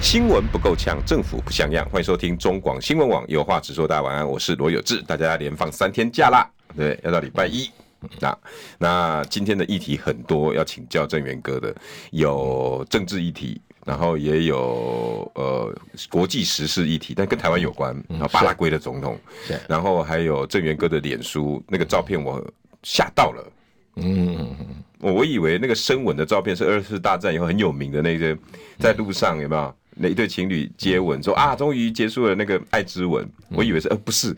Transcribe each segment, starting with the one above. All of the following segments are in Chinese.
新闻不够呛，政府不像样。欢迎收听中广新闻网有话直说。大家晚安，我是罗有志。大家连放三天假啦，对，要到礼拜一。那那今天的议题很多，要请教郑源哥的，有政治议题，然后也有呃国际时事议题，但跟台湾有关。然后巴拉圭的总统，然后还有郑源哥的脸书那个照片，我吓到了。嗯，我我以为那个深吻的照片是二次大战以后很有名的那些，在路上有没有？那一对情侣接吻，说啊，终于结束了那个爱之吻。我以为是，呃，不是，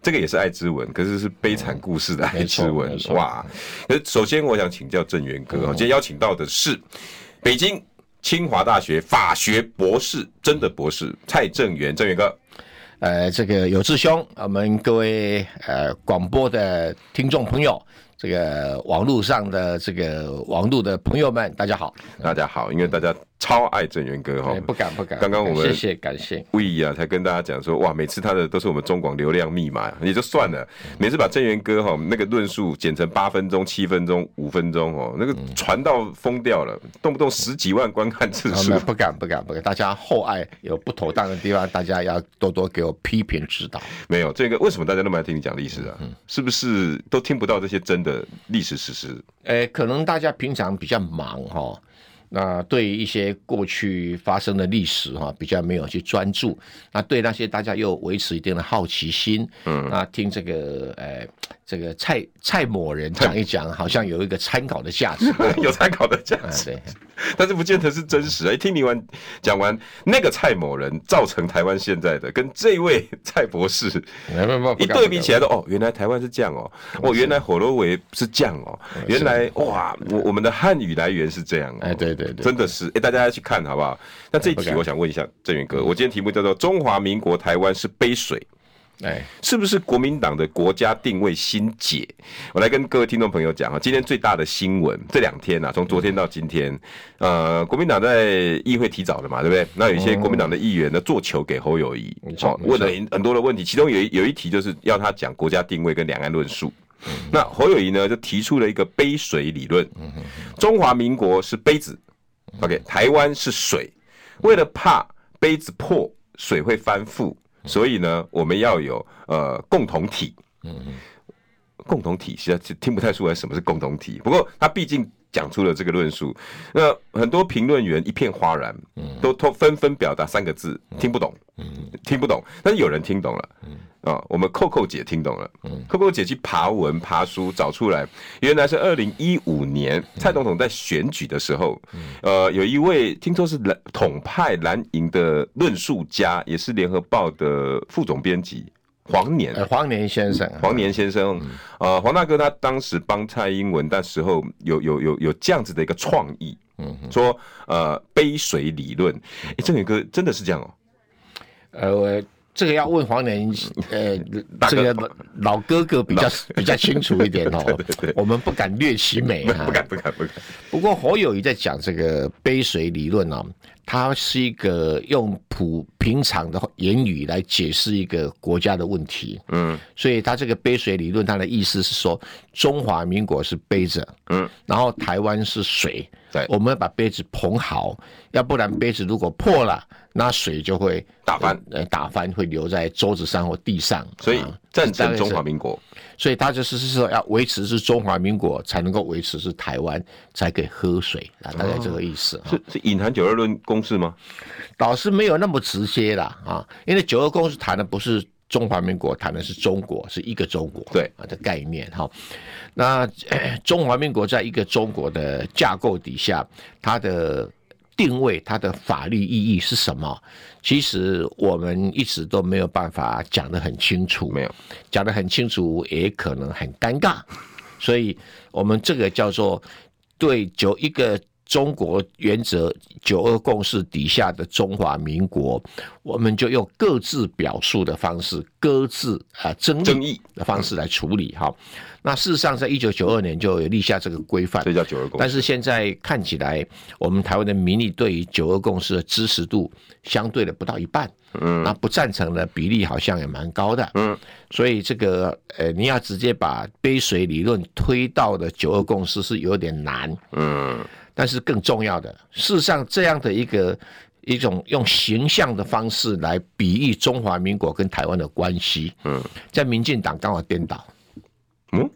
这个也是爱之吻，可是是悲惨故事的爱之吻。哇！可是首先我想请教郑源哥，今天邀请到的是北京清华大学法学博士，真的博士蔡正元，郑源哥。呃，这个有志兄，我们各位呃广播的听众朋友。这个网络上的这个网络的朋友们，大家好，大家好，因为大家超爱郑源哥哈，不敢不敢。刚刚我们谢谢感谢，魏啊才跟大家讲说，哇，每次他的都是我们中广流量密码，也就算了，每次把郑源哥哈那个论述剪成八分钟、七分钟、五分钟哦，那个传到疯掉了，动不动十几万观看次数，不敢不敢不敢，大家厚爱有不妥当的地方，大家要多多给我批评指导。没有这个，为什么大家那么爱听你讲历史啊？是不是都听不到这些真的？历史事实，诶，可能大家平常比较忙哈，那对一些过去发生的历史哈，比较没有去专注，那对那些大家又维持一定的好奇心，嗯，那听这个诶。这个蔡蔡某人讲一讲，好像有一个参考的价值，有参考的价值，对，但是不见得是真实。哎，听你完讲完那个蔡某人造成台湾现在的，跟这位蔡博士一对比起来的哦，原来台湾是这样哦，哦，原来火罗维是这样哦，原来哇，我我们的汉语来源是这样，哎，对对对，真的是哎，大家要去看好不好？那这一题我想问一下郑源哥，我今天题目叫做“中华民国台湾是杯水”。哎，是不是国民党的国家定位新解？我来跟各位听众朋友讲啊，今天最大的新闻这两天啊，从昨天到今天，呃，国民党在议会提早了嘛，对不对？那有一些国民党的议员呢，做球给侯友宜，好，问了很多的问题，其中有一有一题就是要他讲国家定位跟两岸论述。那侯友谊呢，就提出了一个杯水理论，中华民国是杯子，OK，台湾是水，为了怕杯子破，水会翻覆。所以呢，我们要有呃共同体，嗯嗯，共同体现在听不太出来什么是共同体。不过他毕竟讲出了这个论述，那很多评论员一片哗然，嗯，都都纷纷表达三个字：听不懂，嗯，听不懂。但是有人听懂了，嗯啊，我们扣扣姐听懂了，嗯，扣扣姐去爬文爬书找出来，原来是二零一五年蔡总统在选举的时候，呃，有一位听说是蓝统派蓝营的论述家，也是联合报的副总编辑黄年，黄年先生，黄年先生，呃，黄大哥他当时帮蔡英文那时候有有有有这样子的一个创意，嗯，说呃杯水理论，哎，政源哥真的是这样哦，呃我。这个要问黄年，呃，这个老哥哥比较 比较清楚一点哦。对对对，我们不敢略其美啊，不敢不敢不敢。不过侯友宜在讲这个杯水理论呢，他是一个用普平常的言语来解释一个国家的问题。嗯，所以他这个杯水理论，他的意思是说，中华民国是杯子，嗯，然后台湾是水，对，我们要把杯子捧好，要不然杯子如果破了。那水就会打翻，呃，打翻会留在桌子上或地上，所以赞成中华民国。所以他就是是说要维持是中华民国，才能够维持是台湾才可以喝水啊，大概这个意思。是是隐含九二论公式吗？倒是没有那么直接啦啊，因为九二共识谈的不是中华民国，谈的是中国，是一个中国对啊的概念哈。那 中华民国在一个中国的架构底下，它的。定位它的法律意义是什么？其实我们一直都没有办法讲得很清楚，没有讲得很清楚，也可能很尴尬。所以，我们这个叫做对九一个中国原则九二共识底下的中华民国，我们就用各自表述的方式，各自啊争议的方式来处理哈。那事实上，在一九九二年就有立下这个规范，这叫九二共识。但是现在看起来，我们台湾的民意对于九二共识的支持度相对的不到一半，嗯，那不赞成的比例好像也蛮高的，嗯，所以这个呃，你要直接把杯水理论推到的九二共识是有点难，嗯，但是更重要的，事实上这样的一个一种用形象的方式来比喻中华民国跟台湾的关系，嗯，在民进党刚好颠倒。嗯，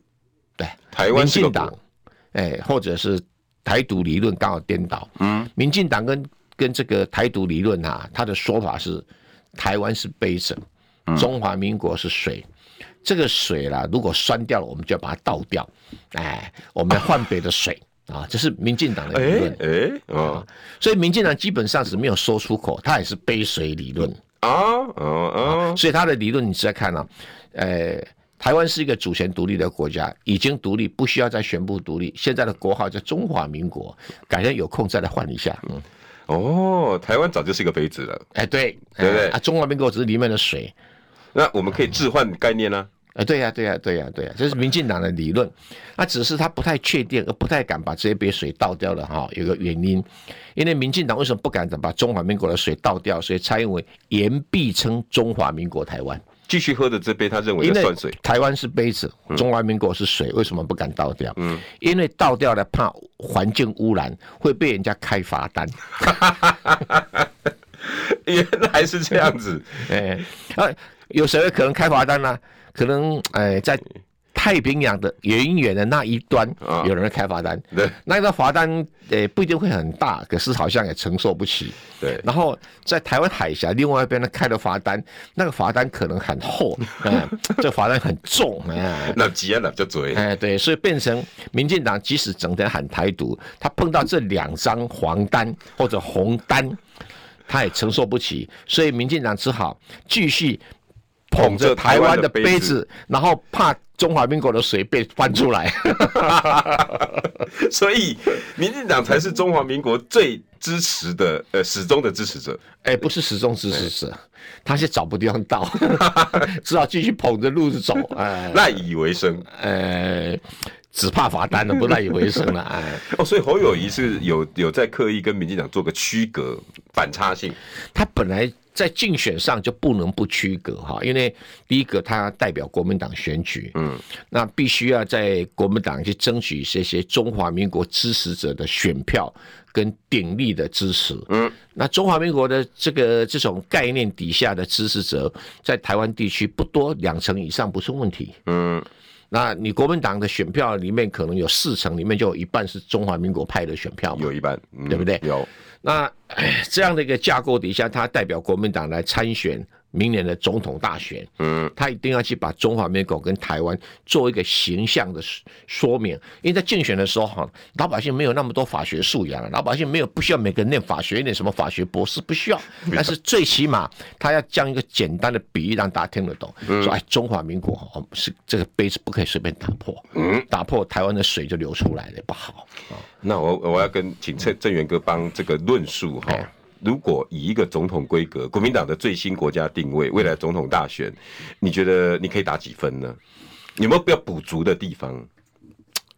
对，台湾民进党，哎，或者是台独理论刚好颠倒。嗯，民进党跟跟这个台独理论啊，他的说法是台湾是杯子，中华民国是水。嗯、这个水啦，如果酸掉了，我们就要把它倒掉。哎，我们要换别的水啊，啊，这是民进党的理论。哎，哎啊，所以民进党基本上是没有说出口，他也是杯水理论啊，嗯嗯，所以他的理论你再看啊，呃。台湾是一个主权独立的国家，已经独立，不需要再宣布独立。现在的国号叫中华民国，改天有空再来换一下。嗯，哦，台湾早就是一个杯子了。哎，对，对不对？啊，中华民国只是里面的水。那我们可以置换概念呢？哎，对呀，对呀，对呀，对呀，这是民进党的理论。那只是他不太确定，而不太敢把这一杯水倒掉了哈。有个原因，因为民进党为什么不敢把中华民国的水倒掉？所以蔡英文言必称中华民国台湾。继续喝的这杯，他认为是酸水。台湾是杯子，中华民国是水，为什么不敢倒掉？嗯，因为倒掉了怕环境污染，会被人家开罚单。原来是这样子，哎，啊，有谁可能开罚单呢？可能，哎，在。太平洋的远远的那一端，有人开罚单，对，那个罚单呃不一定会很大，可是好像也承受不起，对。然后在台湾海峡另外一边呢开的罚单，那个罚单可能很厚，嗯，这罚单很重，哎，那急啊，那就嘴，哎，对，所以变成民进党即使整天喊台独，他碰到这两张黄单或者红单，他也承受不起，所以民进党只好继续捧着台湾的杯子，然后怕。中华民国的水被翻出来，所以民进党才是中华民国最支持的呃始终的支持者。哎、欸，不是始终支持者，欸、他是找不地方倒，只好继续捧着路子走，哎，赖以为生。呃，只怕罚单了，不赖以为生了。哎，哦，所以侯友谊是有有在刻意跟民进党做个区隔反差性。他本来。在竞选上就不能不区隔哈，因为第一个他代表国民党选举，嗯，那必须要在国民党去争取这些中华民国支持者的选票跟鼎力的支持，嗯，那中华民国的这个这种概念底下的支持者，在台湾地区不多，两成以上不是问题，嗯，那你国民党的选票里面可能有四成，里面就有一半是中华民国派的选票，有一半，嗯、对不对？有。那这样的一个架构底下，他代表国民党来参选明年的总统大选，嗯，他一定要去把中华民国跟台湾做一个形象的说明，因为在竞选的时候哈，老百姓没有那么多法学素养，老百姓没有不需要每个人念法学，念什么法学博士不需要，但是最起码他要讲一个简单的比喻让大家听得懂，说哎，中华民国哦是这个杯子不可以随便打破，嗯，打破台湾的水就流出来了不好。啊。那我我要跟请郑郑源哥帮这个论述哈，如果以一个总统规格，国民党的最新国家定位，未来总统大选，你觉得你可以打几分呢？有没有要补足的地方？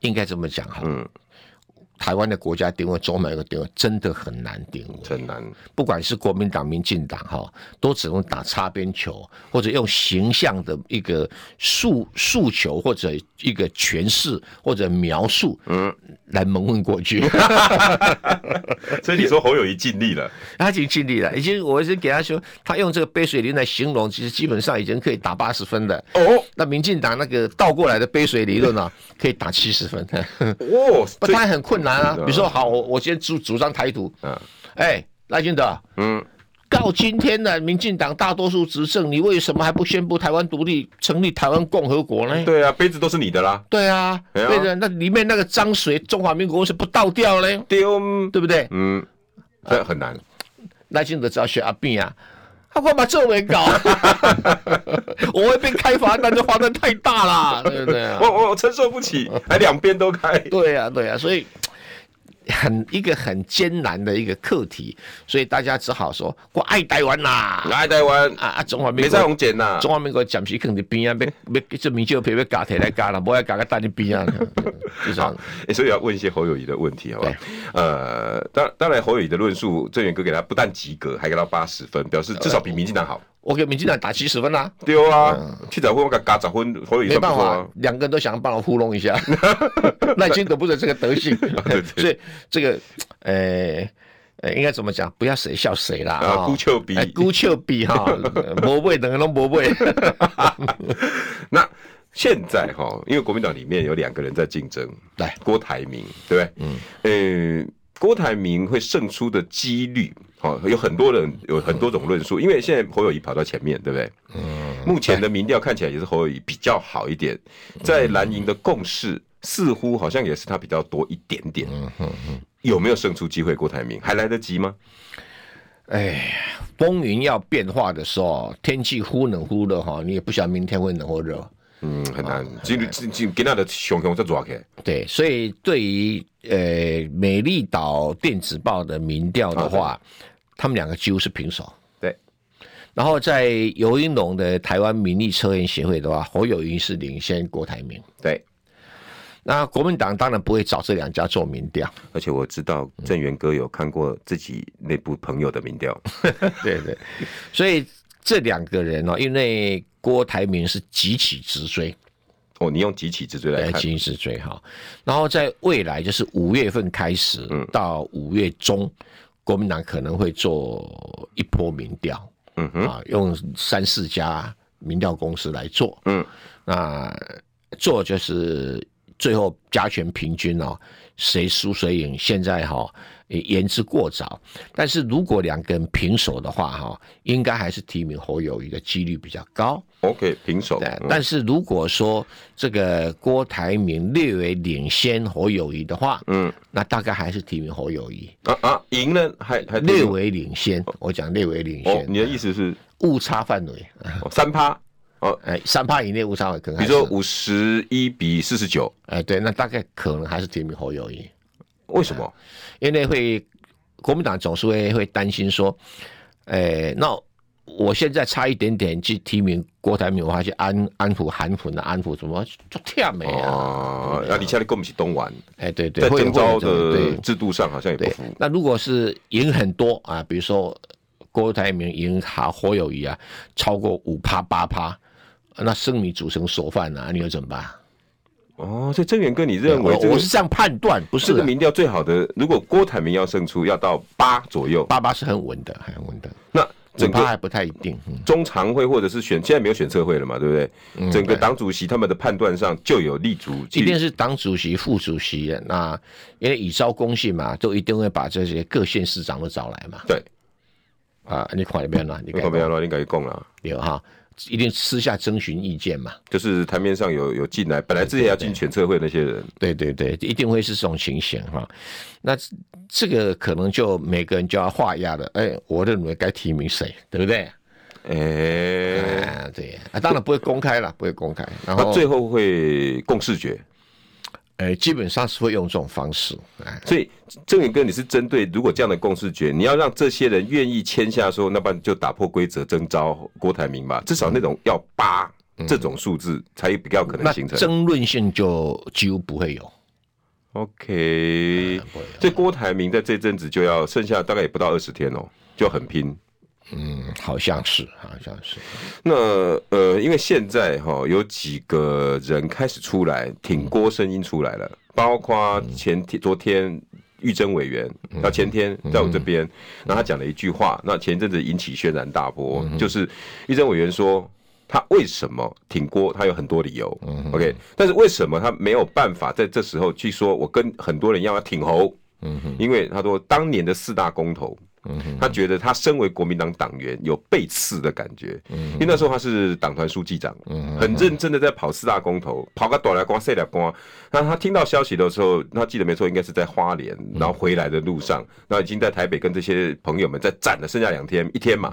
应该这么讲哈。嗯。台湾的国家定位，中美的定位真的很难定位，很难。不管是国民党、民进党，哈，都只能打擦边球，或者用形象的一个诉诉求，或者一个诠释或者描述，嗯，来蒙混过去。所以你说侯友谊尽力了，他已经尽力了，已经我已经给他说，他用这个杯水理论来形容，其实基本上已经可以打八十分了。哦，那民进党那个倒过来的杯水理论啊，可以打七十分。哦，不，他很困难。啊，比如说好，我我先主主张台独，嗯，哎，赖清德，嗯，到今天呢民进党大多数执政，你为什么还不宣布台湾独立，成立台湾共和国呢？对啊，杯子都是你的啦。对啊，对的，那里面那个脏水，中华民国为什么不倒掉呢？丢，对不对？嗯，这很难。赖清德只要选阿扁啊。他干嘛这么搞？我会被开罚单，这罚单太大了，对不对？我我承受不起，还两边都开。对呀、啊，对呀、啊，所以很一个很艰难的一个课题，所以大家只好说我爱台湾呐，爱台湾啊啊！中华民国没在红检呐，中华民国暂时肯定边啊，别别这民就别别搞起来搞了，不要搞个大的边啊，就这样。哎，所以要问一些侯友宜的问题，好吧？呃，当当然侯友宜的论述，郑源哥给他不但及格，还给他八十分，表示至少比民进党好。我给民进党打七十分啦，对啊，七十分我给加十分，侯友宜没办法，两个人都想帮我糊弄一下，赖清德不是这个德性，所以这个，呃，呃，应该怎么讲？不要谁笑谁啦，啊，孤丘比，孤丘比哈，魔位等于都魔位。那现在哈，因为国民党里面有两个人在竞争，来。郭台铭，对不对？嗯，呃，郭台铭会胜出的几率。好，有很多人有很多种论述，因为现在侯友宜跑到前面，对不对？嗯。目前的民调看起来也是侯友宜比较好一点，在蓝营的共识似乎好像也是他比较多一点点。嗯嗯嗯。有没有胜出机会？郭台铭还来得及吗？哎，风云要变化的时候，天气忽冷忽热哈，你也不晓得明天会冷或热。嗯，很难。今今今今的熊熊在抓开。对，所以对于呃美丽岛电子报的民调的话，啊、他们两个几乎是平手。对。然后在游盈隆的台湾民意测验协会的话，侯友谊是领先郭台铭。对。那国民党当然不会找这两家做民调，而且我知道郑源哥有看过自己内部朋友的民调。对对。所以这两个人哦，因为。郭台铭是急起直追，哦，你用急起直追来看，急起直追哈。然后在未来就是五月份开始，到五月中，嗯、国民党可能会做一波民调，嗯哼，啊，用三四家民调公司来做，嗯，那做就是最后加权平均哦，谁输谁赢，现在哈。言之过早，但是如果两个人平手的话，哈，应该还是提名侯友谊的几率比较高。OK，平手。对，但是如果说这个郭台铭略微领先侯友谊的话，嗯，那大概还是提名侯友谊。啊啊，赢了还还略微领先，我讲略微领先。你的意思是误差范围三趴？哦，哎，三趴以内误差会更。比如说五十一比四十九，哎，对，那大概可能还是提名侯友谊。为什么？因为会国民党总是会会担心说，哎，那我现在差一点点去提名郭台铭，我还去安安抚韩粉的安抚，什么就跳没啊？啊，你现在跟不起东莞，哎，对对，在征召的制度上好像也不符。那如果是赢很多啊，比如说郭台铭赢哈火友谊啊，超过五趴八趴，那生米煮成熟饭啊，你又怎么办？哦，所以郑源哥，你认为、这个、我是这样判断，不是这个民调最好的。如果郭台铭要胜出，要到八左右，八八是很稳的，很稳的。那整个还不太一定。中常会或者是选，现在没有选策会了嘛，对不对？嗯、整个党主席他们的判断上就有立足。一定是党主席、副主席，那因为以招公信嘛，都一定会把这些各县市长都找来嘛。对。啊，你看那边了，你看没有了，你可以供了，有哈。一定私下征询意见嘛？就是台面上有有进来，本来之前要进全策会那些人，对对对，一定会是这种情形哈。那这个可能就每个人就要画押了。哎，我认为该提名谁，对不对？哎，对啊，当然不会公开了，不会公开。然后最后会共识决。呃，基本上是会用这种方式，哎所以郑源哥，你是针对如果这样的共识决，你要让这些人愿意签下说，那不然就打破规则征召郭台铭吧，至少那种要八这种数字才比较可能形成。争论性就几乎不会有。OK，这郭台铭在这阵子就要剩下大概也不到二十天哦，就很拼。嗯，好像是，好像是。那呃，因为现在哈有几个人开始出来挺郭声音出来了，包括前天、昨天玉珍委员，到前天在我这边，那他讲了一句话，那前一阵子引起轩然大波，就是玉珍委员说他为什么挺郭，他有很多理由嗯，OK，但是为什么他没有办法在这时候去说，我跟很多人要要挺侯，因为他说当年的四大公投。他觉得他身为国民党党员有被刺的感觉，因为那时候他是党团书记长，很认真的在跑四大公投，跑个短来光、细来光。那他听到消息的时候，他记得没错，应该是在花莲，然后回来的路上，那已经在台北跟这些朋友们在站了，剩下两天，一天嘛。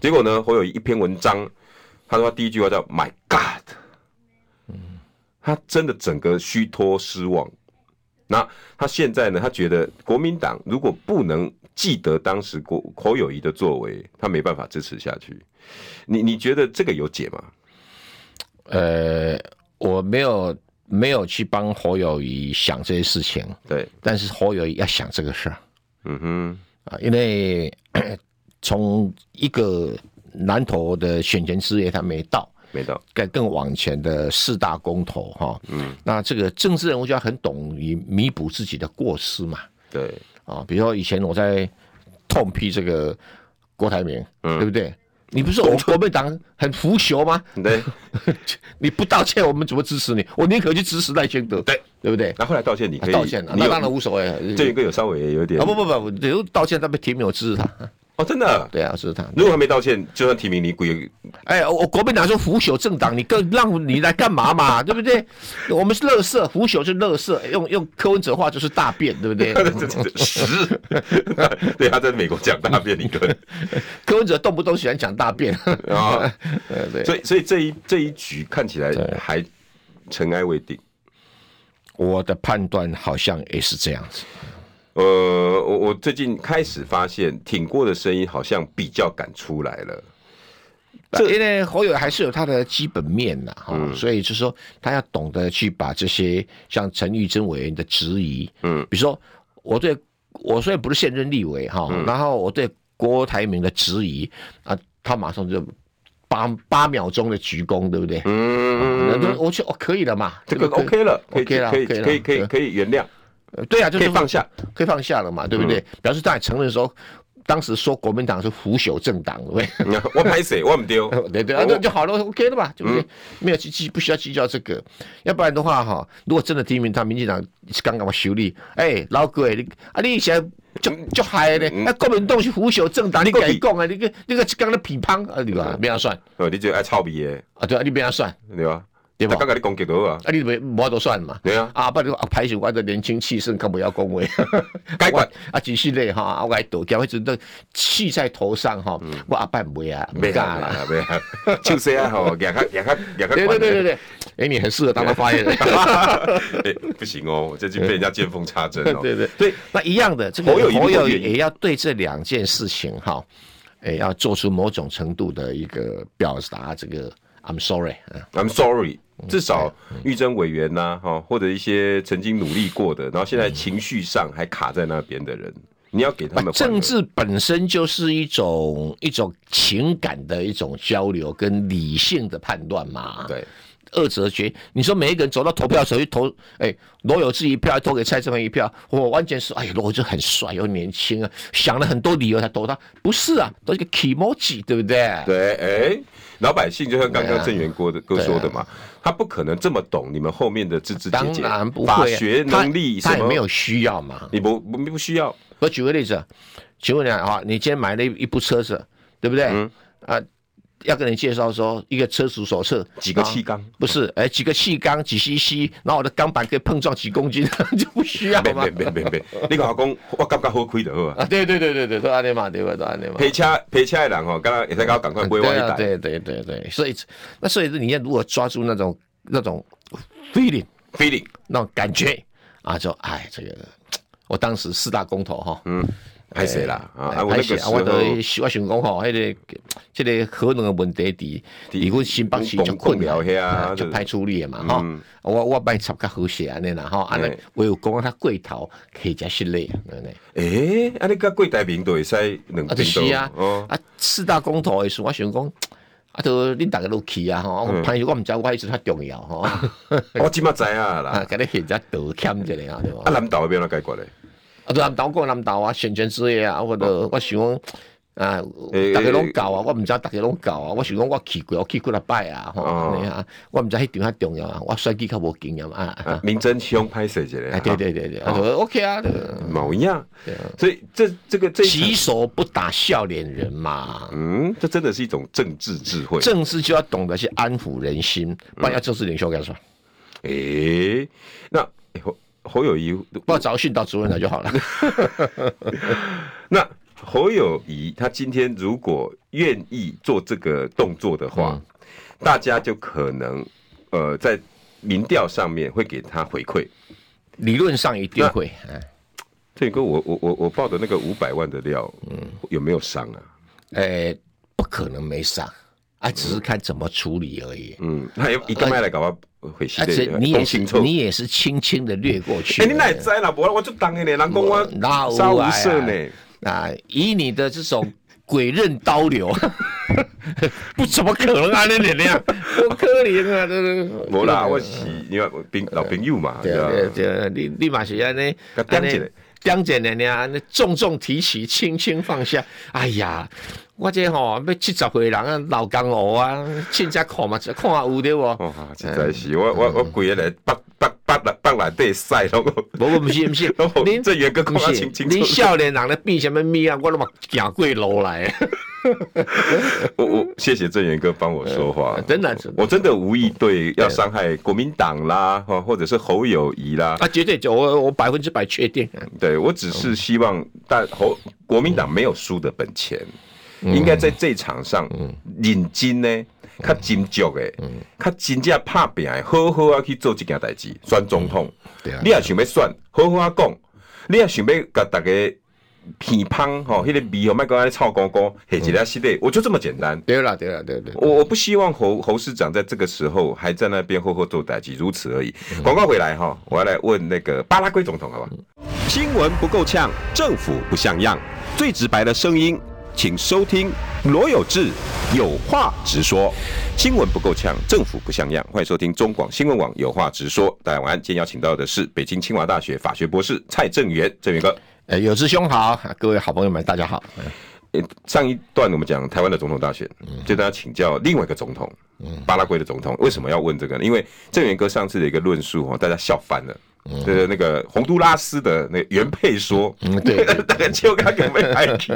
结果呢，我有一篇文章，他说他第一句话叫 “My God”，他真的整个虚脱失望。那他现在呢？他觉得国民党如果不能记得当时国侯友谊的作为，他没办法支持下去。你你觉得这个有解吗？呃，我没有没有去帮侯友谊想这些事情。对，但是侯友谊要想这个事儿。嗯哼，啊，因为 从一个南投的选前事业，他没到。没到，更更往前的四大公投哈，嗯，那这个政治人物就要很懂于弥补自己的过失嘛，对，啊，比如说以前我在痛批这个郭台铭，嗯，对不对？你不是我们国民党很腐朽吗？对，你不道歉，我们怎么支持你？我宁可去支持赖清德，对，对不对？那后来道歉，你可以道歉了，那当然无所谓。这一个有稍微有点，啊不不不，有道歉，他被提名，我支持他。哦，真的，对啊，是他。如果还没道歉，就算提名你鬼。哎，我国民党说腐朽政党，你更让你来干嘛嘛？对不对？我们是乐色，腐朽是乐色，用用柯文哲话就是大便，对不对？屎。对，他在美国讲大便理论。柯文哲动不动喜欢讲大便啊。对，所以所以这一这一局看起来还尘埃未定。我的判断好像也是这样子。呃，我我最近开始发现挺过的声音好像比较敢出来了。这因为侯友还是有他的基本面呐，哈、嗯，所以就是说他要懂得去把这些像陈玉珍委员的质疑，嗯，比如说我对我虽然不是现任立委哈，嗯、然后我对郭台铭的质疑啊，他马上就八八秒钟的鞠躬，对不对？嗯，那我就哦可以了嘛，这个 OK 了，OK 了，可以可以可以可以可以原谅。对啊，就可以放下，可以放下了嘛，对不对？表示他也承认说，当时说国民党是腐朽政党，对不对？我拍谁？我不丢。对对啊，那就好了，OK 了吧？对不对？没有去计，不需要计较这个。要不然的话，哈，如果真的提名他，民进党刚刚我修理，哎，老哥，你啊，你以前就就嗨嘞，那国民党是腐朽政党，你敢讲啊？你个那个刚刚批判啊，对吧？没人算。哦，你就爱臭屁的啊？对啊，你没人算，对吧？对吧？刚刚你攻击到啊，啊，你没冇得算嘛？对啊，啊，不，你排除我的年轻气盛，更不要恭维。该管 啊，继续嘞哈，我来躲掉，或者都气在头上哈。我阿伯不会啊，没干啦，没啊，就是啊，吼，两个两个两个。对对对对对，哎，你很适合当个发言人。哎，不行哦，我最近被人家见缝插针哦。对对对，那一样的，这个朋友宜也要对这两件事情哈，哎，要做出某种程度的一个表达。这个，I'm sorry，I'm sorry。至少玉珍委员呐，哈，或者一些曾经努力过的，然后现在情绪上还卡在那边的人，你要给他们。政治本身就是一种一种情感的一种交流跟理性的判断嘛。对，二者决。你说每一个人走到投票时候去投，哎，罗有志一票，投给蔡正元一票，我完全是，哎，罗有志很帅又年轻啊，想了很多理由才投他，不是啊，都是个 kimochi，对不对？对，哎。老百姓就像刚刚郑源哥的哥说的嘛，他不可能这么懂你们后面的字字节节，当然不会，法学能力什么，他也没有需要嘛。你不不不需要。我举个例子，请问你啊，你今天买了一一部车子，对不对？嗯啊。要跟你介绍说一个车主手册，几个气缸不是？哎，几个气缸几 CC，然后我的钢板可以碰撞几公斤，就不需要吗？别别别别你跟我讲，我感觉好亏的，好吧？啊，对对对对对，都安尼嘛，对吧？都安尼嘛。赔车赔车的人哦，刚刚也在搞赶快归我一对对对对，所以那所以你要如果抓住那种那种 feeling feeling 那种感觉啊，就哎，这个我当时四大公投哈，嗯。歹势啦，啊，我那个我都我想讲吼，迄个即个可能的问题伫伫阮新北市就困扰啊，就派出力嘛，吼，我我帮你插较好些安尼啦，吼，安尼我有讲他过头可以加些累，安尼。诶，安尼个过台面都会使两边。是啊，啊，四大公投的时候，我想讲，啊，都恁大家都去啊，吼，我朋友我唔知我一直较重要，吼。我即马知 啊啦，甲你现在道歉一下啊，对无？啊，南投边怎解决咧？啊，南投过南投啊，选前之夜啊，我都我想讲啊，大家拢搞啊，我毋知大家拢搞啊，我想讲我去过，我去过了拜啊，吼，啊，我毋知迄场较重要啊，我选举较无经验啊。民政乡拍摄一下，哎，对对对对，OK 啊，冇一样，所以这这个这洗手不打笑脸人嘛，嗯，这真的是一种政治智慧，政治就要懂得去安抚人心，不然要政治领袖干什么？诶，那侯友谊，不要找训导主任来就好了。那侯友谊他今天如果愿意做这个动作的话，嗯、大家就可能呃在民调上面会给他回馈。理论上一定会。这个我我我我报的那个五百万的料，嗯，有没有伤啊？哎、欸，不可能没伤啊，只是看怎么处理而已。嗯，那一个麦来搞我回去。而且你也是你也是轻轻的掠过去。哎、欸，你哪知啦？不我就当的呢，人讲我杀无赦呢。啊，以你的这种鬼刃刀流，不怎么可能啊？那那样，我可怜啊，这个。无啦，我是因为朋老朋友嘛，对对对，你你嘛是安尼，安尼。讲简单点，那重重提起，轻轻放下。哎呀，我这吼要七十岁人啊，老江湖啊，亲家看嘛，看下有的哦。哦，实在是，我我我规个来，北北北来北来对晒咯。不不不是不是，您这元哥看清清楚。您少年人咧变什么咪啊？我都嘛行过路来。我我谢谢郑元哥帮我说话，嗯、真的，我真的无意对要伤害国民党啦，或者是侯友谊啦，啊，绝对就我我百分之百确定，对我只是希望但侯国民党没有输的本钱，嗯、应该在这场上认真呢，较斟酌的，较真正拍拼的，好好啊去做这件代志，选总统，对啊，你也想要选，好好啊讲，你也想要甲大家。偏胖吼，迄个味吼，卖讲安尼臭公公，下一个系列，我就这么简单。对了，对了，对对。我我不希望侯侯市长在这个时候还在那边呵呵做代志，如此而已。广告回来哈，我要来问那个巴拉圭总统，好不好？新闻不够呛，政府不像样，最直白的声音，请收听罗有志有话直说。新闻不够呛，政府不像样，欢迎收听中广新闻网有话直说。大家晚安，今天邀请到的是北京清华大学法学博士蔡正元，正元哥。呃，有志兄好，各位好朋友们，大家好。上一段我们讲台湾的总统大选，就大家请教另外一个总统，巴拉圭的总统，为什么要问这个呢？因为郑元哥上次的一个论述，大家笑翻了。对那个洪都拉斯的那原配说，对，大概 就刚刚被拍停。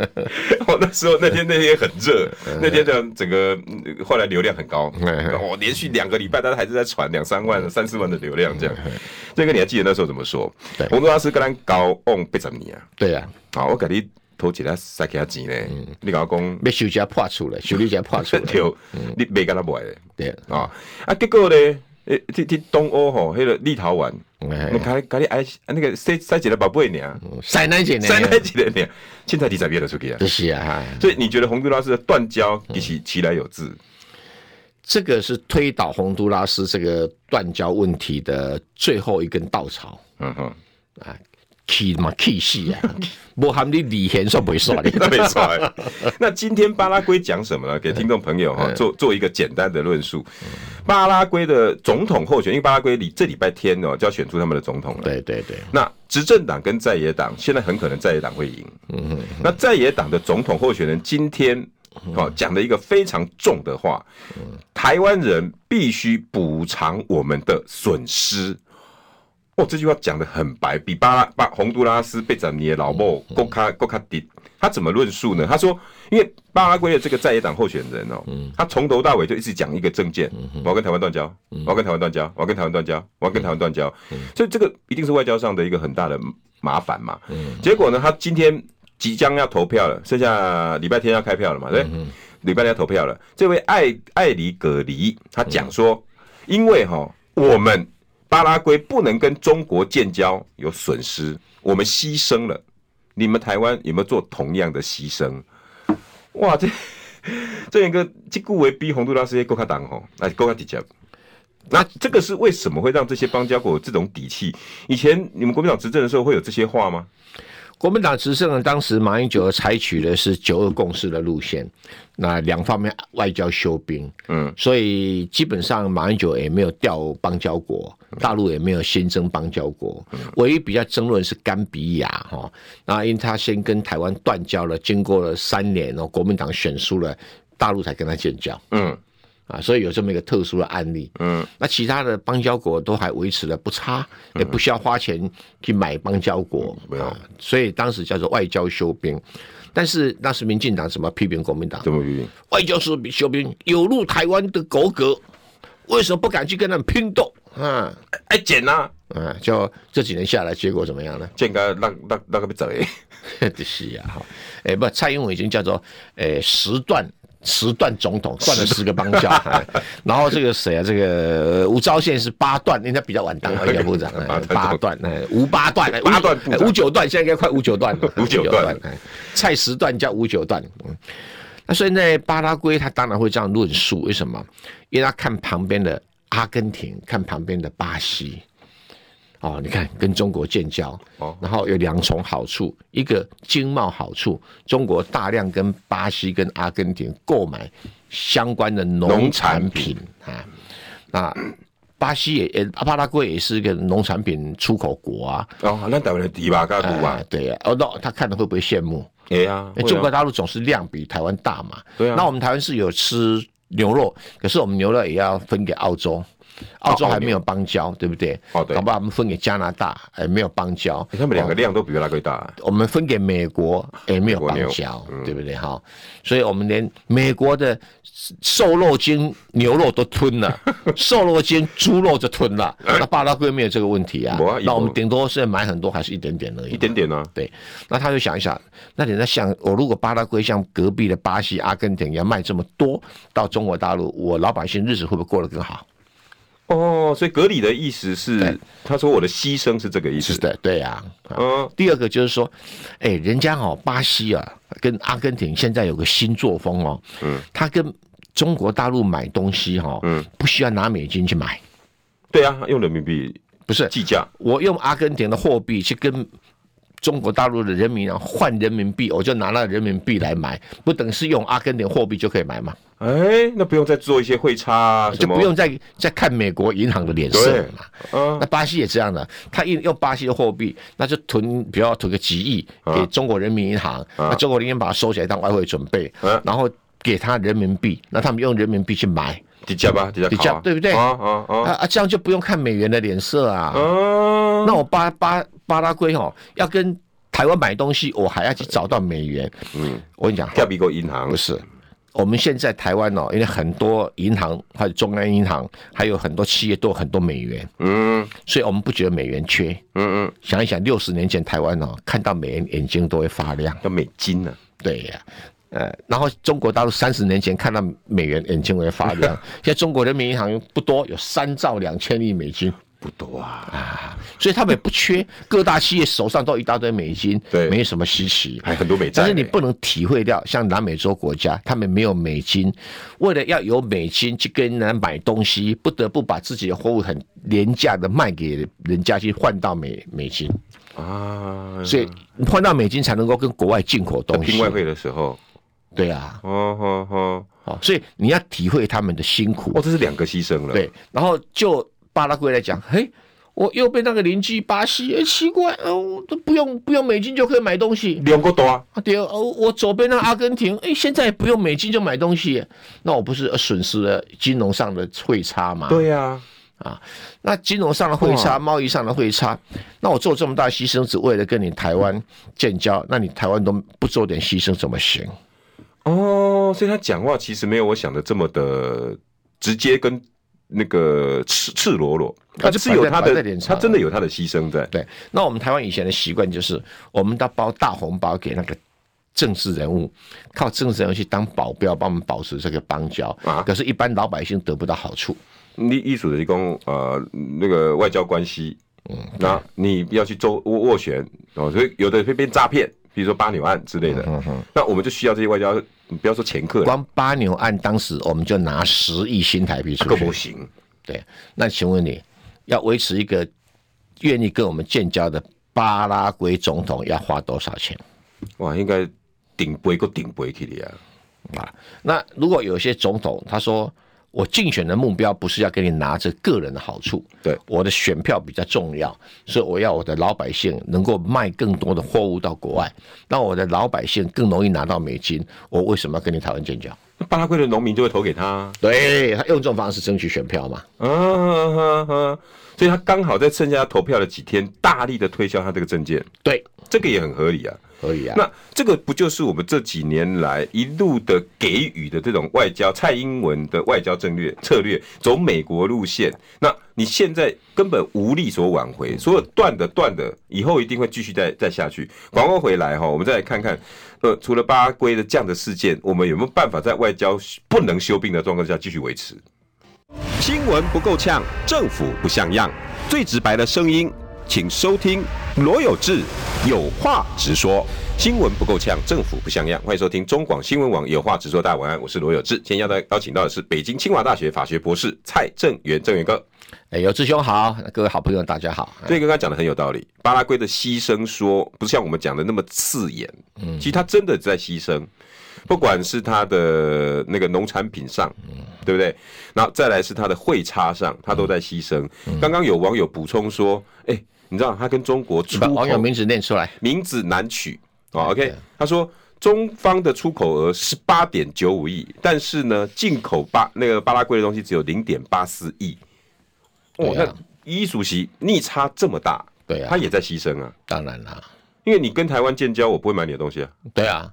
我 那时候那天那天很热，那天的整个后来流量很高，我连续两个礼拜，大家还是在传两三万、三四万的流量这样。这个你还记得那时候怎么说？洪都拉斯跟咱交往八十年啊，对啊，好，我给你投几他塞给他钱呢？你跟我讲，要修家破厝了，修理家破厝，你没跟他买的，对。啊，啊结果呢？诶，去去东欧吼，迄个立陶宛，你看，看你哎，那个塞塞几个宝贝呢？塞哪几呢？塞哪几呢？现在第几遍了？出去啊？是啊，所以你觉得洪都拉斯的断交其实其来有自？这个是推倒洪都拉斯这个断交问题的最后一根稻草。嗯哼，啊。气嘛气死啊！无含你李贤算不会算，那 没错。那今天巴拉圭讲什么呢？给听众朋友哈做做一个简单的论述。巴拉圭的总统候选，因为巴拉圭里这礼拜天哦就要选出他们的总统了。对对对。那执政党跟在野党现在很可能在野党会赢。嗯嗯。那在野党的总统候选人今天哦讲了一个非常重的话：台湾人必须补偿我们的损失。哦，这句话讲的很白，比巴拉巴洪都拉斯贝展尼的老莫国卡国卡迪，他怎么论述呢？他说，因为巴拉圭的这个在野党候选人哦，他从头到尾就一直讲一个政见，我要跟台湾断交，我要跟台湾断交，我要跟台湾断交，我要跟台湾断交，所以这个一定是外交上的一个很大的麻烦嘛。结果呢，他今天即将要投票了，剩下礼拜天要开票了嘛，对，礼拜天要投票了。这位艾艾里葛黎他讲说，因为哈我们。巴拉圭不能跟中国建交，有损失，我们牺牲了。你们台湾有没有做同样的牺牲？哇，这这一个这顾为逼洪都拉斯国卡党吼，来国卡底下。那这个是为什么会让这些邦交国有这种底气？以前你们国民党执政的时候会有这些话吗？国民党执政的当时，马英九采取的是九二共识的路线，那两方面外交休兵，嗯，所以基本上马英九也没有调邦交国，大陆也没有新增邦交国，唯一比较争论是甘比亚哈，那因为他先跟台湾断交了，经过了三年哦，国民党选输了，大陆才跟他建交，嗯。啊，所以有这么一个特殊的案例，嗯，那其他的邦交国都还维持的不差，也不需要花钱去买邦交国，没有，所以当时叫做外交修兵。但是那时民进党怎么批评国民党？怎么批评？外交修修兵有入台湾的国格，为什么不敢去跟他们拼斗？啊，哎，剪呐，啊，就这几年下来，结果怎么样呢？剪个那那那个不走诶，是呀，哈，哎，不，蔡英文已经叫做哎时段。十段总统断了十个邦交，然后这个谁啊？这个吴钊燮是八段，人家比较晚当外交部长，八段，吴 八段，八段，吴九段，现在应该快吴九段了，吴九段，蔡十段加吴九段。那所以呢，巴拉圭他当然会这样论述，为什么？因为他看旁边的阿根廷，看旁边的巴西。哦，你看跟中国建交，然后有两重好处，一个经贸好处，中国大量跟巴西跟阿根廷购买相关的农产品啊，那巴西也也巴拉圭也是一个农产品出口国啊。哦，那台湾的迪巴嘎杜啊，对呀，哦，那他看了会不会羡慕？哎呀，中国大陆总是量比台湾大嘛。对啊，那我们台湾是有吃牛肉，可是我们牛肉也要分给澳洲。澳洲还没有邦交，对不对？哦，对。好我们分给加拿大，哎，没有邦交。他们两个量都比原来更大。我们分给美国，哎，没有邦交，对不对？哈，所以我们连美国的瘦肉精牛肉都吞了，瘦肉精猪肉就吞了。那巴拉圭没有这个问题啊。那我们顶多是买很多，还是一点点而已。一点点呢？对。那他就想一想，那你在想，我如果巴拉圭像隔壁的巴西、阿根廷一样卖这么多到中国大陆，我老百姓日子会不会过得更好？哦，所以格里的意思是，他说我的牺牲是这个意思。是的，对呀。嗯，第二个就是说，哎，人家哦，巴西啊，跟阿根廷现在有个新作风哦，嗯，他跟中国大陆买东西哈，嗯，不需要拿美金去买，对啊，用人民币不是计价，我用阿根廷的货币去跟。中国大陆的人民啊，换人民币，我就拿了人民币来买，不等是用阿根廷货币就可以买吗？哎、欸，那不用再做一些汇差、啊，就不用再再看美国银行的脸色嘛。嗯，那巴西也这样的，他用用巴西的货币，那就囤，比如囤个几亿给中国人民银行，啊、那中国人民把它收起来当外汇准备，啊、然后给他人民币，那他们用人民币去买，底价吧，底价，对不对？啊啊啊，啊！这样就不用看美元的脸色啊。嗯，那我巴巴。巴拉圭哦，要跟台湾买东西，我还要去找到美元。嗯，我跟你讲，调比过银行不是？我们现在台湾哦，因为很多银行还有中央银行，还有很多企业都有很多美元。嗯，所以我们不觉得美元缺。嗯嗯，想一想，六十年前台湾哦，看到美元眼睛都会发亮。叫美金呢？对呀，呃，然后中国大陆三十年前看到美元眼睛会发亮。现在中国人民银行不多，有三兆两千亿美金。不多啊啊，所以他们也不缺，各大企业手上都一大堆美金，对，没什么稀奇，还很多美债。但是你不能体会掉，像南美洲国家，他们没有美金，为了要有美金去跟人买东西，不得不把自己的货物很廉价的卖给人家去换到美美金啊，所以换到美金才能够跟国外进口东西。拼外汇的时候，对啊，哦哦哦，好，所以你要体会他们的辛苦。哦，这是两个牺牲了。对，然后就。巴拉圭来讲，嘿，我又被那个邻居巴西，哎，奇怪，哦，都不用不用美金就可以买东西，两个多啊。对哦，我左边那阿根廷，哎，现在不用美金就买东西，那我不是损失了金融上的汇差吗？对呀，啊，那金融上的汇差，贸易上的汇差，那我做这么大牺牲，只为了跟你台湾建交，那你台湾都不做点牺牲怎么行？哦，所以他讲话其实没有我想的这么的直接跟。那个赤赤裸裸，他就是有他的，他真的有他的牺牲在。对，那我们台湾以前的习惯就是，我们都包大红包给那个政治人物，靠政治人物去当保镖，帮我们保持这个邦交啊。可是，一般老百姓得不到好处。你意思是讲呃，那个外交关系，嗯，那你要去做斡旋哦，所以有的会变诈骗。比如说巴纽案之类的，嗯哼，那我们就需要这些外交，不要说前客，光巴纽案当时我们就拿十亿新台币出去，可不行。对，那请问你要维持一个愿意跟我们建交的巴拉圭总统要花多少钱？哇，应该顶杯个顶杯去的啊！啊，那如果有些总统他说。我竞选的目标不是要给你拿着个人的好处，对，我的选票比较重要，所以我要我的老百姓能够卖更多的货物到国外，让我的老百姓更容易拿到美金。我为什么要跟你台湾建交？巴拉圭的农民就会投给他，对，他用这种方式争取选票嘛。嗯嗯嗯嗯，所以他刚好在剩下投票的几天，大力的推销他这个证件。对，这个也很合理啊。可以啊。那这个不就是我们这几年来一路的给予的这种外交？蔡英文的外交战略策略走美国路线，那你现在根本无力所挽回，所有断的断的，以后一定会继续再再下去。广告回来哈，我们再来看看，呃，除了巴圭的这样的事件，我们有没有办法在外交不能休兵的状况下继续维持？新闻不够呛，政府不像样，最直白的声音，请收听罗有志有话直说。新闻不够呛，政府不像样，欢迎收听中广新闻网有话直说。大家晚安，我是罗有志。今天要到邀请到的是北京清华大学法学博士蔡正元，正元哥。哎、欸，有志兄好，各位好朋友大家好。所以刚刚讲的很有道理，巴拉圭的牺牲说不像我们讲的那么刺眼，嗯，其实他真的在牺牲。不管是他的那个农产品上，对不对？然后再来是他的汇差上，他都在牺牲。刚刚有网友补充说：“哎，你知道他跟中国出口，网友名字念出来，名字难取啊。”OK，他说中方的出口额是八点九五亿，但是呢，进口巴那个巴拉圭的东西只有零点八四亿。哦，那一主席逆差这么大，对啊，他也在牺牲啊。当然啦，因为你跟台湾建交，我不会买你的东西啊。对啊。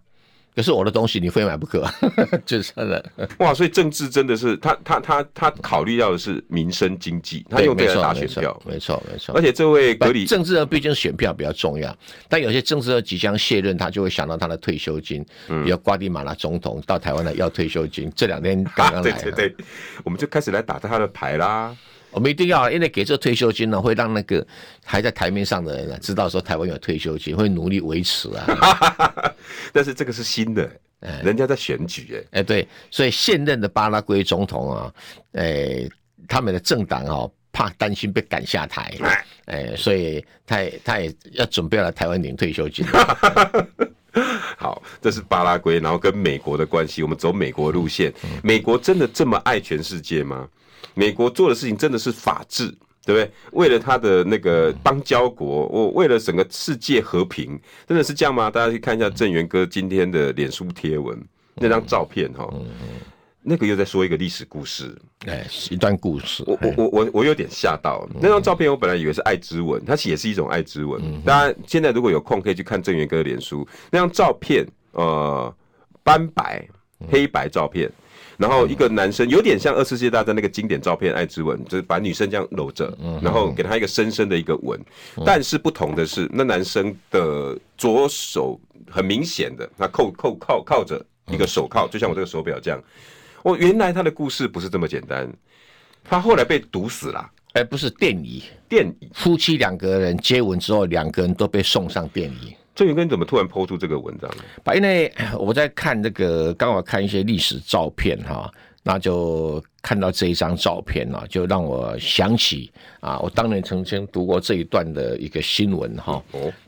可是我的东西你非买不可，就是真的哇！所以政治真的是他他他他考虑到的是民生经济，他用这个打选票，没错没错。而且这位格里政治人毕竟选票比较重要，但有些政治人即将卸任，他就会想到他的退休金。嗯，比如瓜地马拉总统到台湾来要退休金，这两天刚刚来，对对对，我们就开始来打他的牌啦。我们一定要，因为给这退休金呢，会让那个还在台面上的人知道说台湾有退休金，会努力维持啊。但是这个是新的，人家在选举哎，哎对，所以现任的巴拉圭总统啊，哎，他们的政党哦，怕担心被赶下台，哎，所以他也他也要准备来台湾领退休金。好，这是巴拉圭，然后跟美国的关系，我们走美国路线。美国真的这么爱全世界吗？美国做的事情真的是法治，对不对？为了他的那个邦交国，我为了整个世界和平，真的是这样吗？大家去看一下郑元哥今天的脸书贴文那张照片哈，那个又在说一个历史故事，哎，一段故事。我我我我我有点吓到，那张照片我本来以为是爱之吻，它也是一种爱之吻。当然，现在如果有空可以去看郑元哥的脸书那张照片，呃，斑白黑白照片。然后一个男生有点像二次世界大战那个经典照片《爱之吻》，就是把女生这样搂着，然后给她一个深深的一个吻。但是不同的是，那男生的左手很明显的，他扣扣靠靠着一个手铐，就像我这个手表这样。哦，原来他的故事不是这么简单，他后来被毒死了。哎，不是电椅，电椅，夫妻两个人接吻之后，两个人都被送上电椅。正元哥怎么突然 po 出这个文章呢？因为我在看这个，刚好看一些历史照片哈，那就看到这一张照片呢，就让我想起啊，我当年曾经读过这一段的一个新闻哈，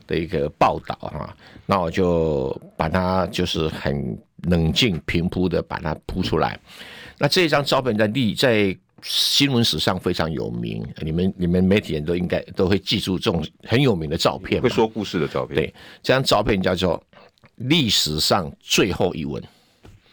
的一个报道哈，那我就把它就是很冷静平铺的把它铺出来。那这一张照片在历在。新闻史上非常有名，你们你们媒体人都应该都会记住这种很有名的照片，会说故事的照片。对，这张照片叫做历史上最后一吻。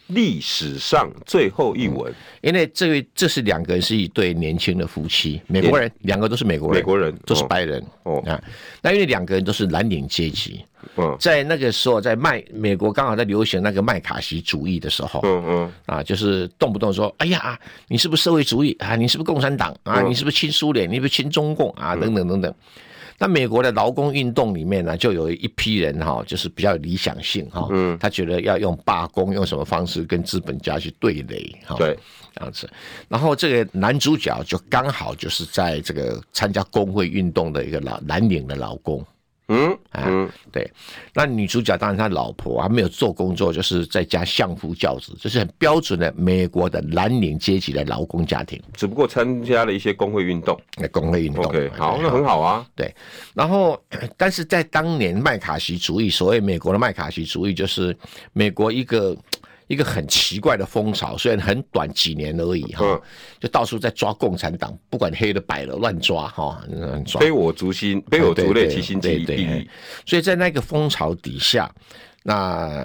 历史上最后一吻，因为这位这是两个人是一对年轻的夫妻，美国人，两个都是美国人，美国人都是白人哦啊。那因为两个人都是蓝领阶级，嗯，在那个时候，在麦美国刚好在流行那个麦卡锡主义的时候，嗯嗯啊，就是动不动说，哎呀，你是不是社会主义啊？你是不是共产党啊？你是不是亲苏联？你是不是亲中共啊？等等等等。那美国的劳工运动里面呢，就有一批人哈，就是比较理想性哈，嗯，他觉得要用罢工，用什么方式跟资本家去对垒哈，对，这样子。然后这个男主角就刚好就是在这个参加工会运动的一个老蓝领的劳工。嗯嗯，啊，对，那女主角当然她老婆还没有做工作，就是在家相夫教子，这是很标准的美国的蓝领阶级的劳工家庭，只不过参加了一些工会运动，工会运动，OK，好，那很好啊，对。然后，但是在当年麦卡锡主义，所谓美国的麦卡锡主义，就是美国一个。一个很奇怪的风潮，虽然很短几年而已哈，就到处在抓共产党，不管黑的白的乱抓哈，乱抓。非我族心，非我族类，其心即异。所以在那个风潮底下，那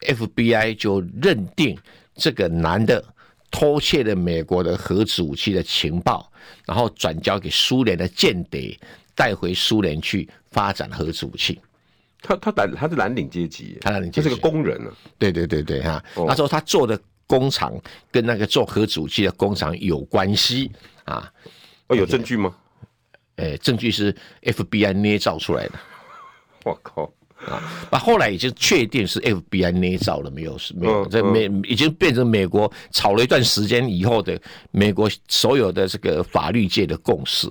FBI 就认定这个男的偷窃了美国的核子武器的情报，然后转交给苏联的间谍，带回苏联去发展核子武器。他他蓝他是蓝领阶级，他蓝领阶级，他是个工人啊。对对对对哈，那时候他做的工厂跟那个做核武器的工厂有关系啊。哦，有证据吗？诶，证据是 FBI 捏造出来的。我靠！啊，那后来已经确定是 FBI 捏造了，没有是没有，这美已经变成美国炒了一段时间以后的美国所有的这个法律界的共识。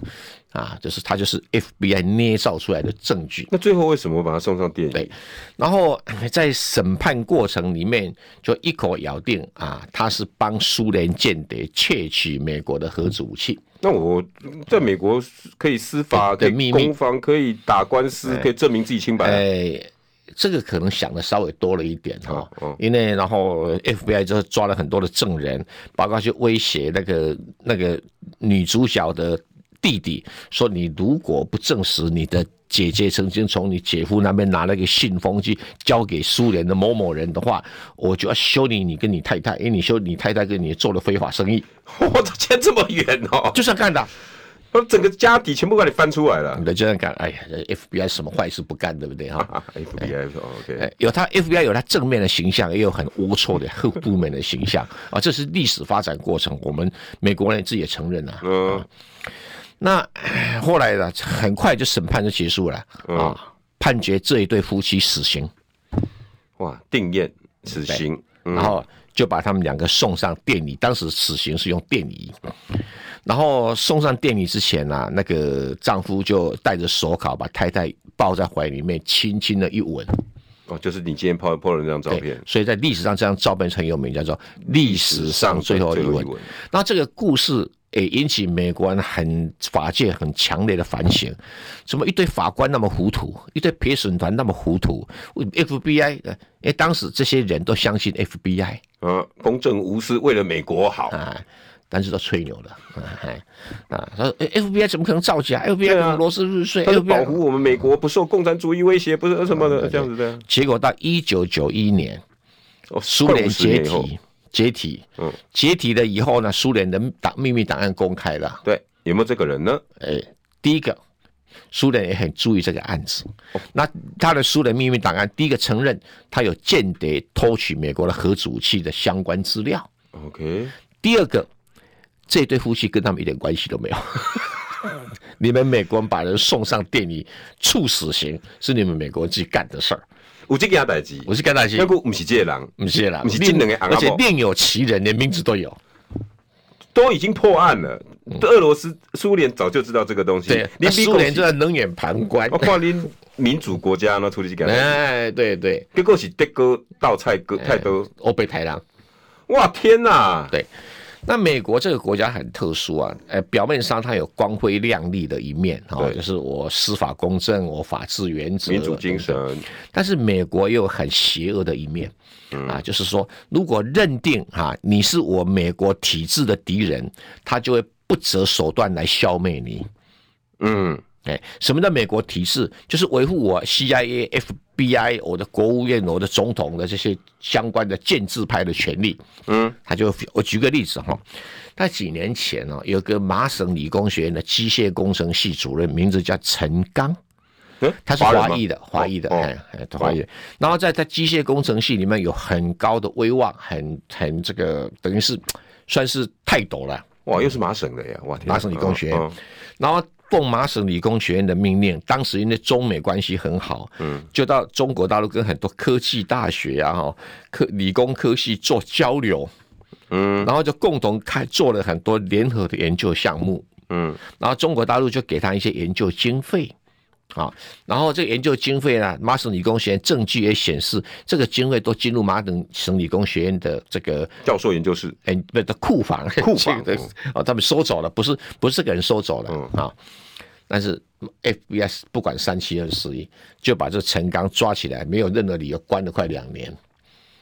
啊，就是他就是 FBI 捏造出来的证据。那最后为什么把他送上电影？对，然后在审判过程里面就一口咬定啊，他是帮苏联间谍窃取美国的核子武器。那我在美国可以司法，可以攻防，可以打官司，可以证明自己清白。哎，这个可能想的稍微多了一点哈，因为然后 FBI 就抓了很多的证人，包括去威胁那个那个女主角的。弟弟说：“你如果不证实你的姐姐曾经从你姐夫那边拿了一个信封去交给苏联的某某人的话，我就要修理你跟你太太，因为你修你太太跟你做了非法生意。”我操，牵这么远哦！就这样干的，把整个家底全部把你翻出来了。你，就这样干。哎呀，FBI 什么坏事不干，对不对哈？FBI OK，有他 FBI 有他正面的形象，也有很龌龊的后负面的形象啊。这是历史发展过程，我们美国人自己也承认了。嗯。那 后来呢？很快就审判就结束了、嗯、啊！判决这一对夫妻死刑，哇，定谳死刑，然后就把他们两个送上电椅。当时死刑是用电椅，然后送上电椅之前呢、啊，那个丈夫就戴着手铐把太太抱在怀里面，轻轻的一吻。哦，就是你今天 po po 的那张照片。所以在历史上，这张照片很有名，叫做“历史上最后一吻”。那这个故事。也，引起美国人很法界很强烈的反省，怎么一堆法官那么糊涂，一堆陪审团那么糊涂？FBI，诶，当时这些人都相信 FBI，啊，公正无私，为了美国好啊，但是都吹牛了，啊，他说 FBI 怎么可能造假？FBI 螺丝入税，他是保护我们美国不受共产主义威胁，不是什么的这样子的。结果到一九九一年，苏联解体。解体，嗯，解体了以后呢，苏联的档秘密档案公开了。对，有没有这个人呢？哎、欸，第一个，苏联也很注意这个案子。哦、那他的苏联秘密档案，第一个承认他有间谍偷取美国的核武器的相关资料。OK。第二个，这对夫妻跟他们一点关系都没有。你们美国人把人送上电椅处死刑，是你们美国人自己干的事儿。有这件代志，我是干代志，那个不是这个人，不是啦，不是这两个，而且另有其人，连名字都有，都已经破案了。俄罗斯、苏联早就知道这个东西，对，连苏联就在冷眼旁观。我看你民主国家那处理这个，哎，对对，结果是德哥倒菜哥太多，欧北太郎，哇天哪，对。那美国这个国家很特殊啊，呃，表面上它有光辉亮丽的一面，哈，就是我司法公正，我法治原则，民主精神。但是美国也有很邪恶的一面，啊，就是说，如果认定哈你是我美国体制的敌人，他就会不择手段来消灭你。嗯。哎，什么叫美国体制？就是维护我 CIA、FBI、我的国务院、我的总统的这些相关的建制派的权利。嗯，他就我举个例子哈，在几年前呢，有个麻省理工学院的机械工程系主任，名字叫陈刚，他是华裔的，华裔的，哎哎，华裔。然后在在机械工程系里面有很高的威望，很很这个等于是算是泰斗了。哇，又是麻省的呀，哇，麻省理工学院，然后。奉麻省理工学院的命令，当时因为中美关系很好，嗯，就到中国大陆跟很多科技大学啊、哈科理工科系做交流，嗯，然后就共同开做了很多联合的研究项目，嗯，然后中国大陆就给他一些研究经费。啊，然后这个研究经费呢，麻省理工学院证据也显示，这个经费都进入麻省理工学院的这个教授研究室，哎，不的库房，库房的 哦，他们收走了，不是不是这个人收走了啊、嗯，但是 FBS 不管三七二十一，就把这陈刚抓起来，没有任何理由关了快两年。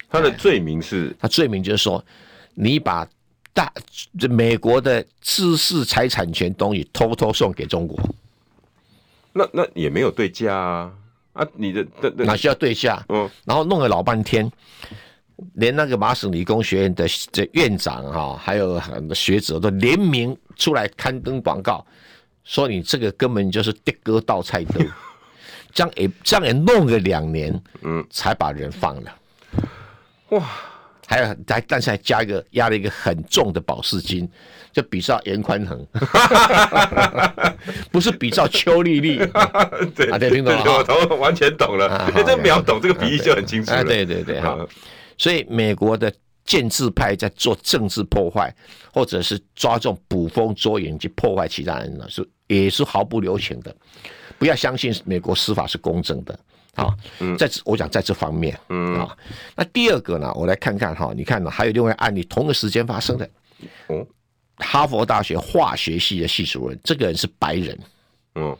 他的罪名是，他罪名就是说，你把大美国的知识财产权东西偷偷送给中国。那那也没有对价啊啊！你的哪需要对价？嗯，然后弄了老半天，连那个麻省理工学院的这院长哈，还有很多学者都联名出来刊登广告，说你这个根本就是的哥倒菜刀。这样也这样也弄个两年，嗯，才把人放了。哇！还有还但是还加一个压了一个很重的保释金，就比照严宽恒，不是比照邱丽丽。对，啊、对，听懂了，我完全懂了。啊、这秒懂这个比喻就很清楚了。啊、对对对，好。所以美国的建制派在做政治破坏，或者是抓这种捕风捉影去破坏其他人呢，是也是毫不留情的。不要相信美国司法是公正的。好，在这我讲在这方面，嗯。啊，那第二个呢，我来看看哈，你看呢，还有另外案例，同个时间发生的，哦，哈佛大学化学系的系主任，这个人是白人，嗯，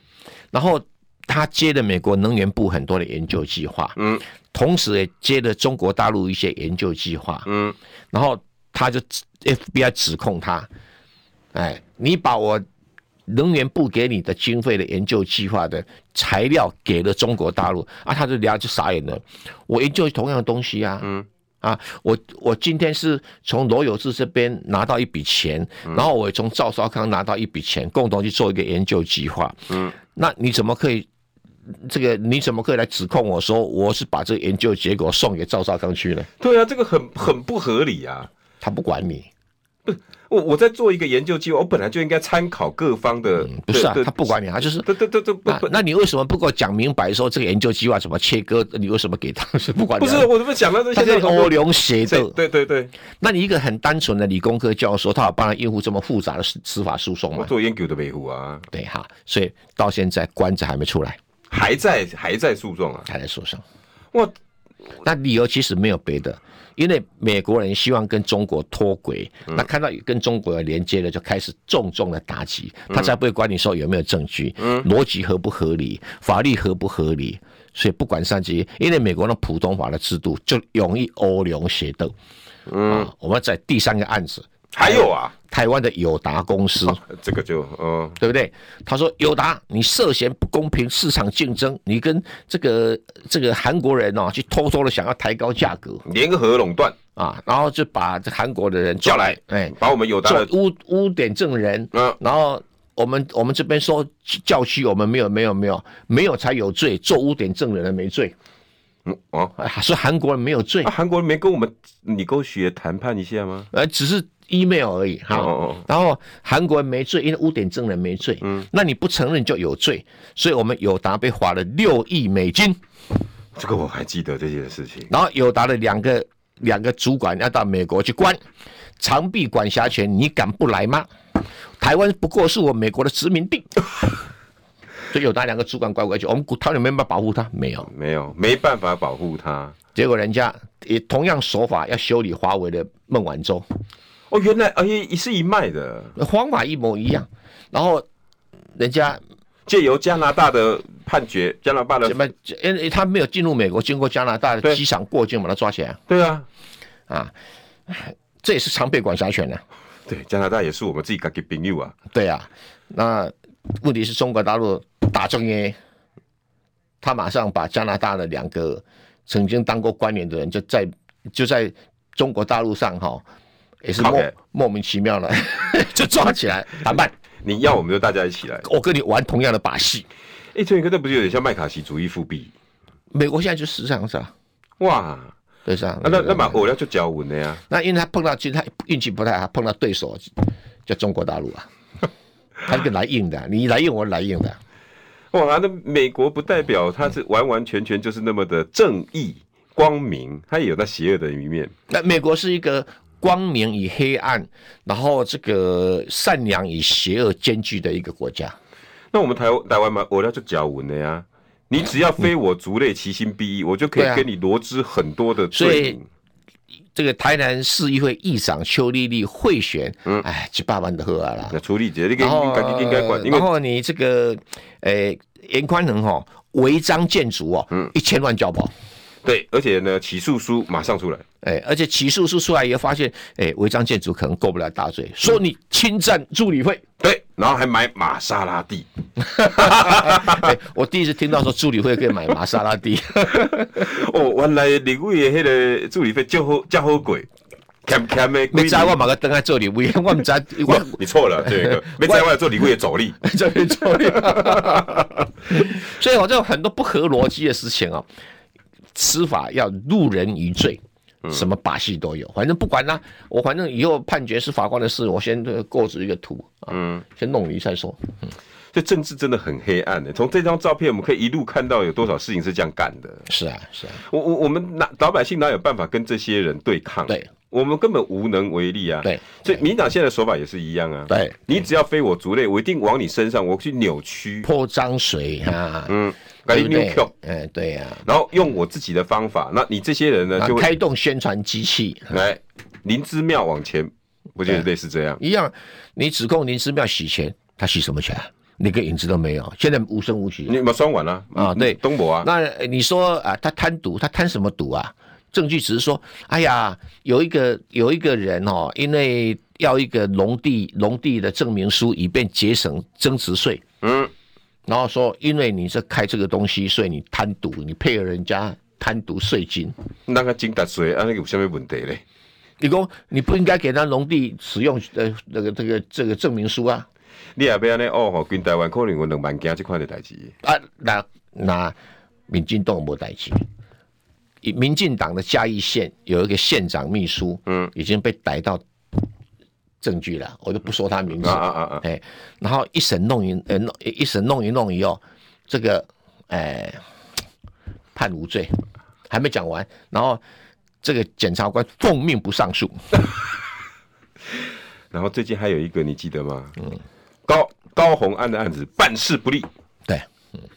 然后他接了美国能源部很多的研究计划，嗯，同时也接了中国大陆一些研究计划，嗯，然后他就 FBI 指控他，哎，你把我。能源部给你的经费的研究计划的材料给了中国大陆啊，他就俩就傻眼了。我研究同样的东西啊，嗯啊，我我今天是从罗有志这边拿到一笔钱，然后我从赵少康拿到一笔钱，共同去做一个研究计划。嗯，那你怎么可以这个？你怎么可以来指控我说我是把这个研究结果送给赵少康去呢？对啊，这个很很不合理啊。他不管你。我我在做一个研究计划，我本来就应该参考各方的，嗯、不是啊？他不管你，他就是对对对对不。那你为什么不给我讲明白说这个研究计划怎么切割？你为什么给他？是不管？不是，我怎么讲到这些？他欧龙协奏，对对对。那你一个很单纯的理工科教授，他有帮他应付这么复杂的司司法诉讼吗？我做研究的维护啊。对哈，所以到现在官子还没出来，还在还在诉讼啊，还在诉讼。我，那理由其实没有别的。因为美国人希望跟中国脱轨，那看到跟中国有连接了，就开始重重的打击。他才不会管你说有没有证据，逻辑合不合理，法律合不合理。所以不管三级，因为美国的普通法的制度就容易欧龙邪斗。嗯，我们在第三个案子。还有啊，台湾的友达公司，哦，这个就嗯，对不对？他说友达，你涉嫌不公平市场竞争，你跟这个这个韩国人哦，去偷偷的想要抬高价格，联合垄断。啊，然后就把这韩国的人叫来，哎，把我们友达污污点证人，嗯，然后我们我们这边说叫屈，我们没有没有没有没有才有罪，做污点证人的没罪，嗯哦，说韩国人没有罪，啊，韩国人没跟我们你勾血谈判一下吗？呃，只是。Email 而已，好，然后韩国人没罪，因为污点证人没罪，嗯，那你不承认就有罪，所以我们友达被罚了六亿美金，这个我还记得这件事情。然后友达的两个两个主管要到美国去关，长臂管辖权，你敢不来吗？台湾不过是我美国的殖民地，所以友达两个主管乖乖去，我们台湾有没有办法保护他？没有，没有，没办法保护他。结果人家也同样手法要修理华为的孟晚舟。哦，原来而且一是一脉的方法一模一样，然后人家借由加拿大的判决，加拿大的什么？因为他没有进入美国，经过加拿大的机场过境，把他抓起来。对啊，啊，这也是常备管辖权的。对，加拿大也是我们自己家的朋友啊。对啊，那问题是中国大陆打中耶，他马上把加拿大的两个曾经当过官员的人，就在就在中国大陆上哈。也是莫莫名其妙的，就抓起来谈判。你要我们就大家一起来，我跟你玩同样的把戏。哎，这个这不就有点像麦卡锡主义复辟？美国现在就是这样子啊！哇，对上那那把我要就交稳的呀。那因为他碰到其实他运气不太好，碰到对手叫中国大陆啊，他是来硬的，你来硬我来硬的。哇，那美国不代表他是完完全全就是那么的正义光明，他也有那邪恶的一面。那美国是一个。光明与黑暗，然后这个善良与邪恶兼具的一个国家。那我们台湾台湾嘛，我要就脚稳的呀。你只要非我族类，其心必异，我就可以跟你罗织很多的罪名。这个台南市议会议长邱丽丽贿选，嗯，哎，七八万的喝啊那处理这个，然后应该管。然后你这个，诶，严宽能哈违章建筑哦，嗯，一千万交保。对，而且呢，起诉书马上出来。哎，而且起诉书出来以后，发现，哎，违章建筑可能过不了大罪，说你侵占助理费。对，然后还买玛莎拉蒂。哎，我第一次听到说助理费可以买玛莎拉蒂。哦，原来立委的那个助理费较好，较好贵。没在我马个灯在做礼物，我们在我你错了，这个没在外做礼物也走力，这边走力。所以我就很多不合逻辑的事情啊，司法要入人于罪，什么把戏都有，反正不管啦，我反正以后判决是法官的事，我先构置一个图，嗯，先弄你再说。这政治真的很黑暗的。从这张照片，我们可以一路看到有多少事情是这样干的。是啊，是啊。我我我们哪老百姓哪有办法跟这些人对抗？对。我们根本无能为力啊！对，所以民党现在的手法也是一样啊。对，你只要非我族类，我一定往你身上，我去扭曲、泼脏水啊。嗯，对不对？哎，对呀。然后用我自己的方法，那你这些人呢，就开动宣传机器来林姿妙往前，不就是类似这样一样。你指控林姿妙洗钱，他洗什么钱？你个影子都没有，现在无声无息。你没双完了啊？对，东博啊。那你说啊，他贪赌，他贪什么赌啊？证据只是说，哎呀，有一个有一个人哦，因为要一个农地农地的证明书，以便节省增值税。嗯，然后说，因为你是开这个东西，所以你贪赌，你配合人家贪赌税金。那个金达税，啊，那个有什么问题嘞？你说你不应该给他农地使用的那个这个这个证明书啊？你也不要呢哦吼，跟台湾可能有两万件这款的代志啊？那那民进党没代志。民进党的嘉义县有一个县长秘书，嗯，已经被逮到证据了，我就不说他名字，啊啊啊，哎，然后一审弄一，呃，弄一审弄一弄以后，这个，哎，判无罪，还没讲完，然后这个检察官奉命不上诉，然后最近还有一个你记得吗？嗯，高高红安的案子办事不力。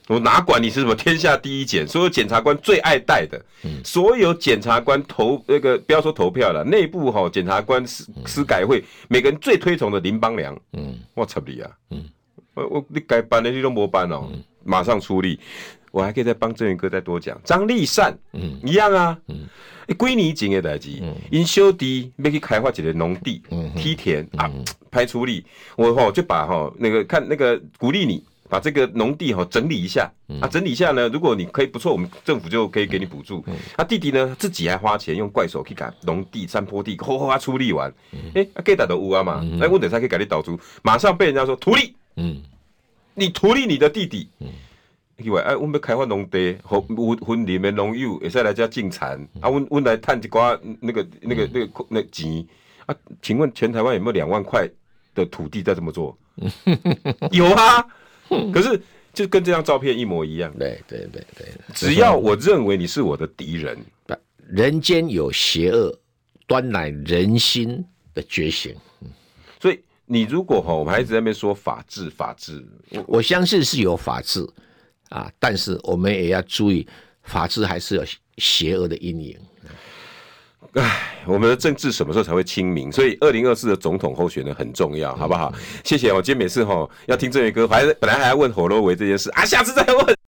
我哪管你是什么天下第一检，所有检察官最爱戴的，嗯、所有检察官投那个不要说投票了，内部哈检察官司司改会，每个人最推崇的林邦良，嗯，我操你啊，嗯，我我你该办的你都没办哦，嗯、马上出力，我还可以再帮郑元哥再多讲，张立善，嗯，一样啊，嗯，几年前的代志，因小弟要去开发一个农地，嗯，梯田啊，排出力，我吼就把吼那个看那个鼓励你。把这个农地哈整理一下，啊，整理一下呢，如果你可以不错，我们政府就可以给你补助。啊弟弟呢，自己还花钱用怪手去改农地、山坡地，哗哗出力完，哎，给打的乌啊嘛，那问题才可以改你导出，马上被人家说图利，嗯，你图利你的弟弟，以为哎，我们开发农地，和分分里面农友也是来家进产，啊，我我来探一瓜那个那个那个那钱。啊，请问全台湾有没有两万块的土地在这么做？有啊。可是，就跟这张照片一模一样。对对对对，只要我认为你是我的敌人，人间有邪恶，端乃人心的觉醒。所以，你如果哈，我们还一直在那边说法治，法治，我相信是有法治啊，但是我们也要注意，法治还是有邪恶的阴影。唉，我们的政治什么时候才会清明？所以二零二四的总统候选人很重要，好不好？谢谢。我今天每次哈要听这些歌，还本来还要问火罗维这件事啊，下次再问。